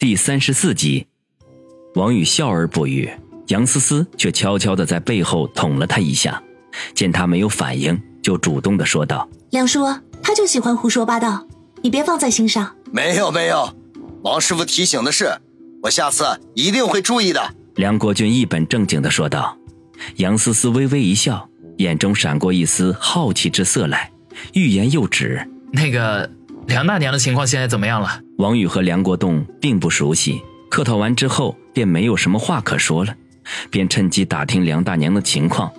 第三十四集，王宇笑而不语，杨思思却悄悄的在背后捅了他一下。见他没有反应，就主动的说道：“梁叔，他就喜欢胡说八道，你别放在心上。”“没有没有，王师傅提醒的是，我下次一定会注意的。”梁国军一本正经的说道。杨思思微微一笑，眼中闪过一丝好奇之色来，欲言又止。那个。梁大娘的情况现在怎么样了？王宇和梁国栋并不熟悉，客套完之后便没有什么话可说了，便趁机打听梁大娘的情况，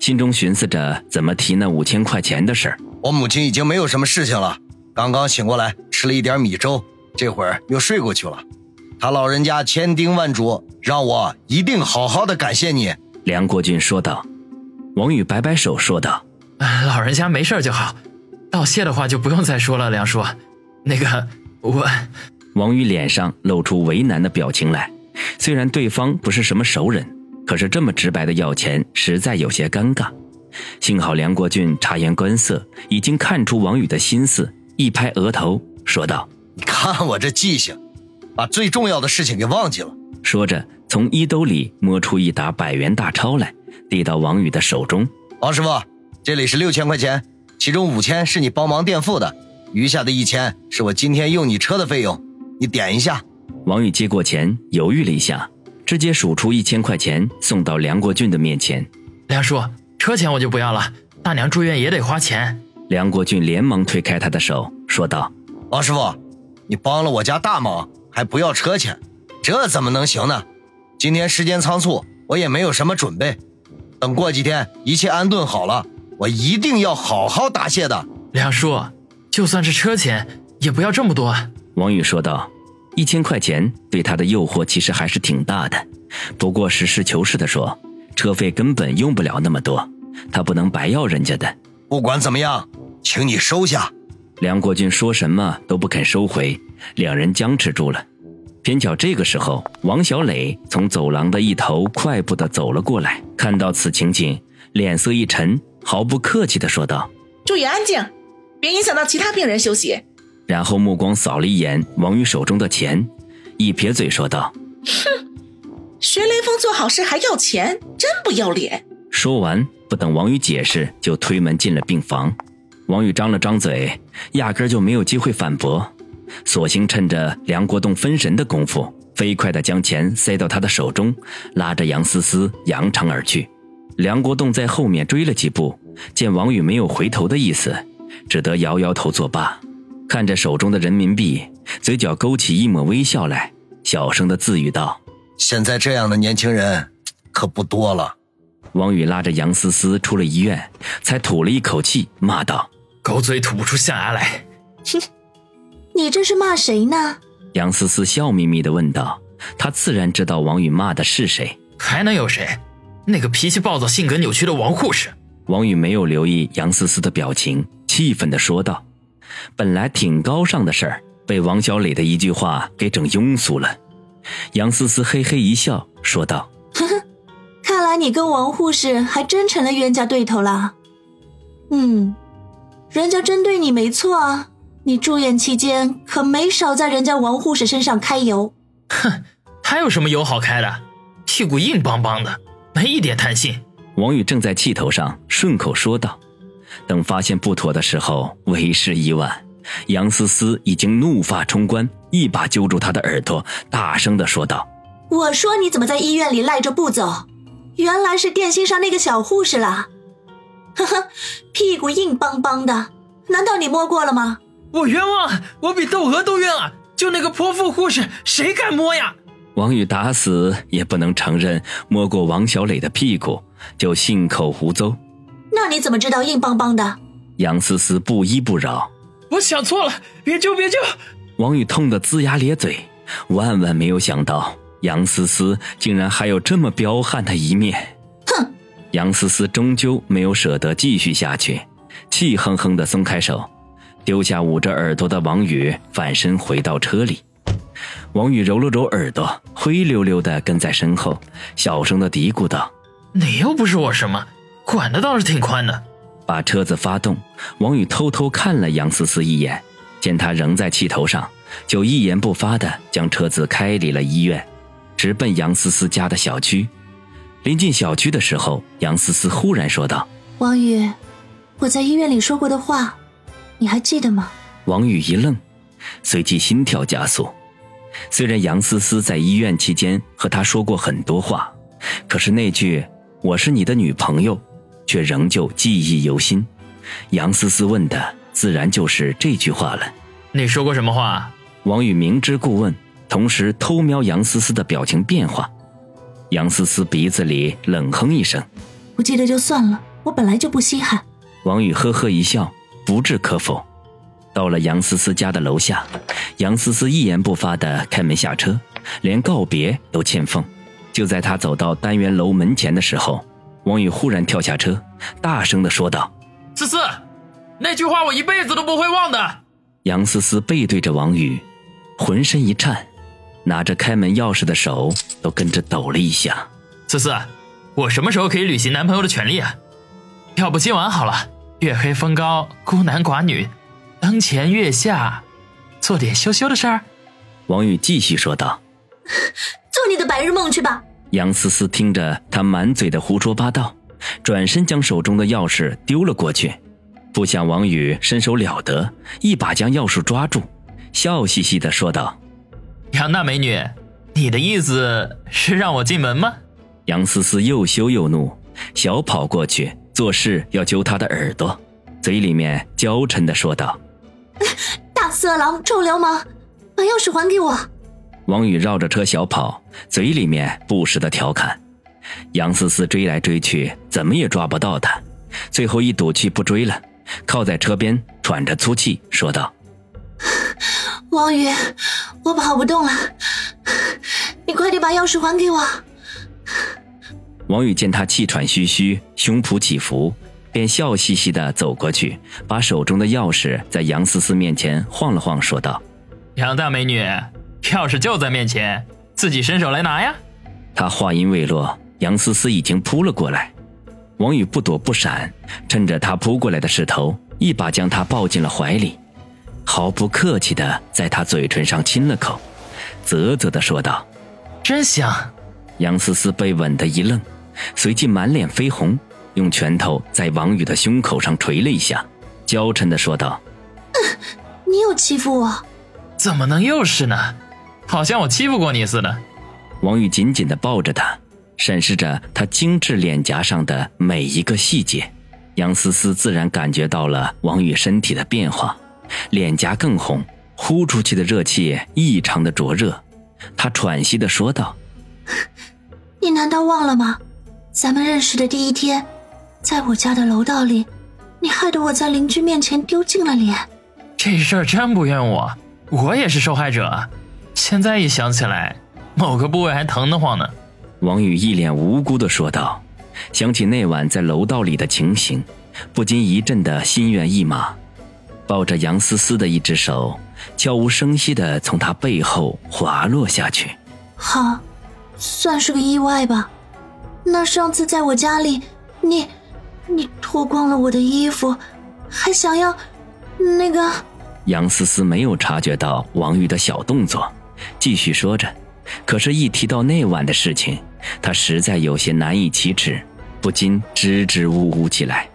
心中寻思着怎么提那五千块钱的事儿。我母亲已经没有什么事情了，刚刚醒过来吃了一点米粥，这会儿又睡过去了。他老人家千叮万嘱，让我一定好好的感谢你。梁国俊说道。王宇摆摆手说道：“老人家没事就好。”道谢的话就不用再说了，梁叔。那个我，王宇脸上露出为难的表情来。虽然对方不是什么熟人，可是这么直白的要钱，实在有些尴尬。幸好梁国俊察言观色，已经看出王宇的心思，一拍额头说道：“你看我这记性，把最重要的事情给忘记了。”说着，从衣兜里摸出一沓百元大钞来，递到王宇的手中。王师傅，这里是六千块钱。其中五千是你帮忙垫付的，余下的一千是我今天用你车的费用，你点一下。王宇接过钱，犹豫了一下，直接数出一千块钱送到梁国俊的面前。梁叔，车钱我就不要了，大娘住院也得花钱。梁国俊连忙推开他的手，说道：“王师傅，你帮了我家大忙，还不要车钱，这怎么能行呢？今天时间仓促，我也没有什么准备，等过几天一切安顿好了。”我一定要好好答谢的，梁叔，就算是车钱，也不要这么多。王宇说道：“一千块钱对他的诱惑其实还是挺大的，不过实事求是的说，车费根本用不了那么多，他不能白要人家的。不管怎么样，请你收下。”梁国军说什么都不肯收回，两人僵持住了。偏巧这个时候，王小磊从走廊的一头快步的走了过来，看到此情景，脸色一沉。毫不客气的说道：“注意安静，别影响到其他病人休息。”然后目光扫了一眼王宇手中的钱，一撇嘴说道：“哼，学雷锋做好事还要钱，真不要脸。”说完，不等王宇解释，就推门进了病房。王宇张了张嘴，压根就没有机会反驳，索性趁着梁国栋分神的功夫，飞快地将钱塞到他的手中，拉着杨思思扬长而去。梁国栋在后面追了几步，见王宇没有回头的意思，只得摇摇头作罢。看着手中的人民币，嘴角勾起一抹微笑来，小声的自语道：“现在这样的年轻人可不多了。”王宇拉着杨思思出了医院，才吐了一口气，骂道：“狗嘴吐不出象牙来。”“哼，你这是骂谁呢？”杨思思笑眯眯的问道。她自然知道王宇骂的是谁，还能有谁？那个脾气暴躁、性格扭曲的王护士，王宇没有留意杨思思的表情，气愤地说道：“本来挺高尚的事儿，被王小磊的一句话给整庸俗了。”杨思思嘿嘿一笑，说道：“呵呵，看来你跟王护士还真成了冤家对头了。嗯，人家针对你没错啊，你住院期间可没少在人家王护士身上揩油。哼，他有什么油好开的？屁股硬邦邦的。”没一点弹性。王宇正在气头上，顺口说道。等发现不妥的时候，为时已晚。杨思思已经怒发冲冠，一把揪住他的耳朵，大声的说道：“我说你怎么在医院里赖着不走？原来是电信上那个小护士啦！呵呵，屁股硬邦邦的，难道你摸过了吗？我冤枉，我比窦娥都冤啊！就那个泼妇护士，谁敢摸呀？”王宇打死也不能承认摸过王小磊的屁股，就信口胡诌。那你怎么知道硬邦邦的？杨思思不依不饶。我想错了，别救别救！王宇痛得龇牙咧嘴，万万没有想到杨思思竟然还有这么彪悍的一面。哼！杨思思终究没有舍得继续下去，气哼哼的松开手，丢下捂着耳朵的王宇，反身回到车里。王宇揉了揉耳朵，灰溜溜的跟在身后，小声的嘀咕道：“你又不是我什么，管的倒是挺宽的。”把车子发动，王宇偷偷看了杨思思一眼，见她仍在气头上，就一言不发的将车子开离了医院，直奔杨思思家的小区。临近小区的时候，杨思思忽然说道：“王宇，我在医院里说过的话，你还记得吗？”王宇一愣，随即心跳加速。虽然杨思思在医院期间和他说过很多话，可是那句“我是你的女朋友”，却仍旧记忆犹新。杨思思问的自然就是这句话了。你说过什么话？王宇明知故问，同时偷瞄杨思思的表情变化。杨思思鼻子里冷哼一声：“不记得就算了，我本来就不稀罕。”王宇呵呵一笑，不置可否。到了杨思思家的楼下，杨思思一言不发的开门下车，连告别都欠奉。就在他走到单元楼门前的时候，王宇忽然跳下车，大声的说道：“思思，那句话我一辈子都不会忘的。”杨思思背对着王宇，浑身一颤。拿着开门钥匙的手都跟着抖了一下。思思，我什么时候可以履行男朋友的权利啊？要不今晚好了，月黑风高，孤男寡女，灯前月下，做点羞羞的事儿。王宇继续说道：“做你的白日梦去吧。”杨思思听着他满嘴的胡说八道，转身将手中的钥匙丢了过去，不想王宇身手了得，一把将钥匙抓住，笑嘻嘻的说道。杨大美女，你的意思是让我进门吗？杨思思又羞又怒，小跑过去，做事要揪他的耳朵，嘴里面娇嗔的说道：“大色狼，臭流氓，把钥匙还给我！”王宇绕着车小跑，嘴里面不时的调侃。杨思思追来追去，怎么也抓不到他，最后一赌气不追了，靠在车边喘着粗气说道。王宇，我跑不动了，你快点把钥匙还给我。王宇见他气喘吁吁，胸脯起伏，便笑嘻嘻的走过去，把手中的钥匙在杨思思面前晃了晃，说道：“杨大美女，钥匙就在面前，自己伸手来拿呀。”他话音未落，杨思思已经扑了过来，王宇不躲不闪，趁着他扑过来的势头，一把将他抱进了怀里。毫不客气的在他嘴唇上亲了口，啧啧的说道：“真香。”杨思思被吻的一愣，随即满脸绯红，用拳头在王宇的胸口上捶了一下，娇嗔的说道：“你又欺负我？怎么能又是呢？好像我欺负过你似的。”王宇紧紧的抱着她，审视着她精致脸颊上的每一个细节，杨思思自然感觉到了王宇身体的变化。脸颊更红，呼出去的热气异常的灼热。他喘息的说道：“你难道忘了吗？咱们认识的第一天，在我家的楼道里，你害得我在邻居面前丢尽了脸。这事儿真不怨我，我也是受害者。现在一想起来，某个部位还疼得慌呢。”王宇一脸无辜的说道，想起那晚在楼道里的情形，不禁一阵的心猿意马。抱着杨思思的一只手，悄无声息的从她背后滑落下去。好，算是个意外吧。那上次在我家里，你，你脱光了我的衣服，还想要那个……杨思思没有察觉到王宇的小动作，继续说着。可是，一提到那晚的事情，他实在有些难以启齿，不禁支支吾吾起来。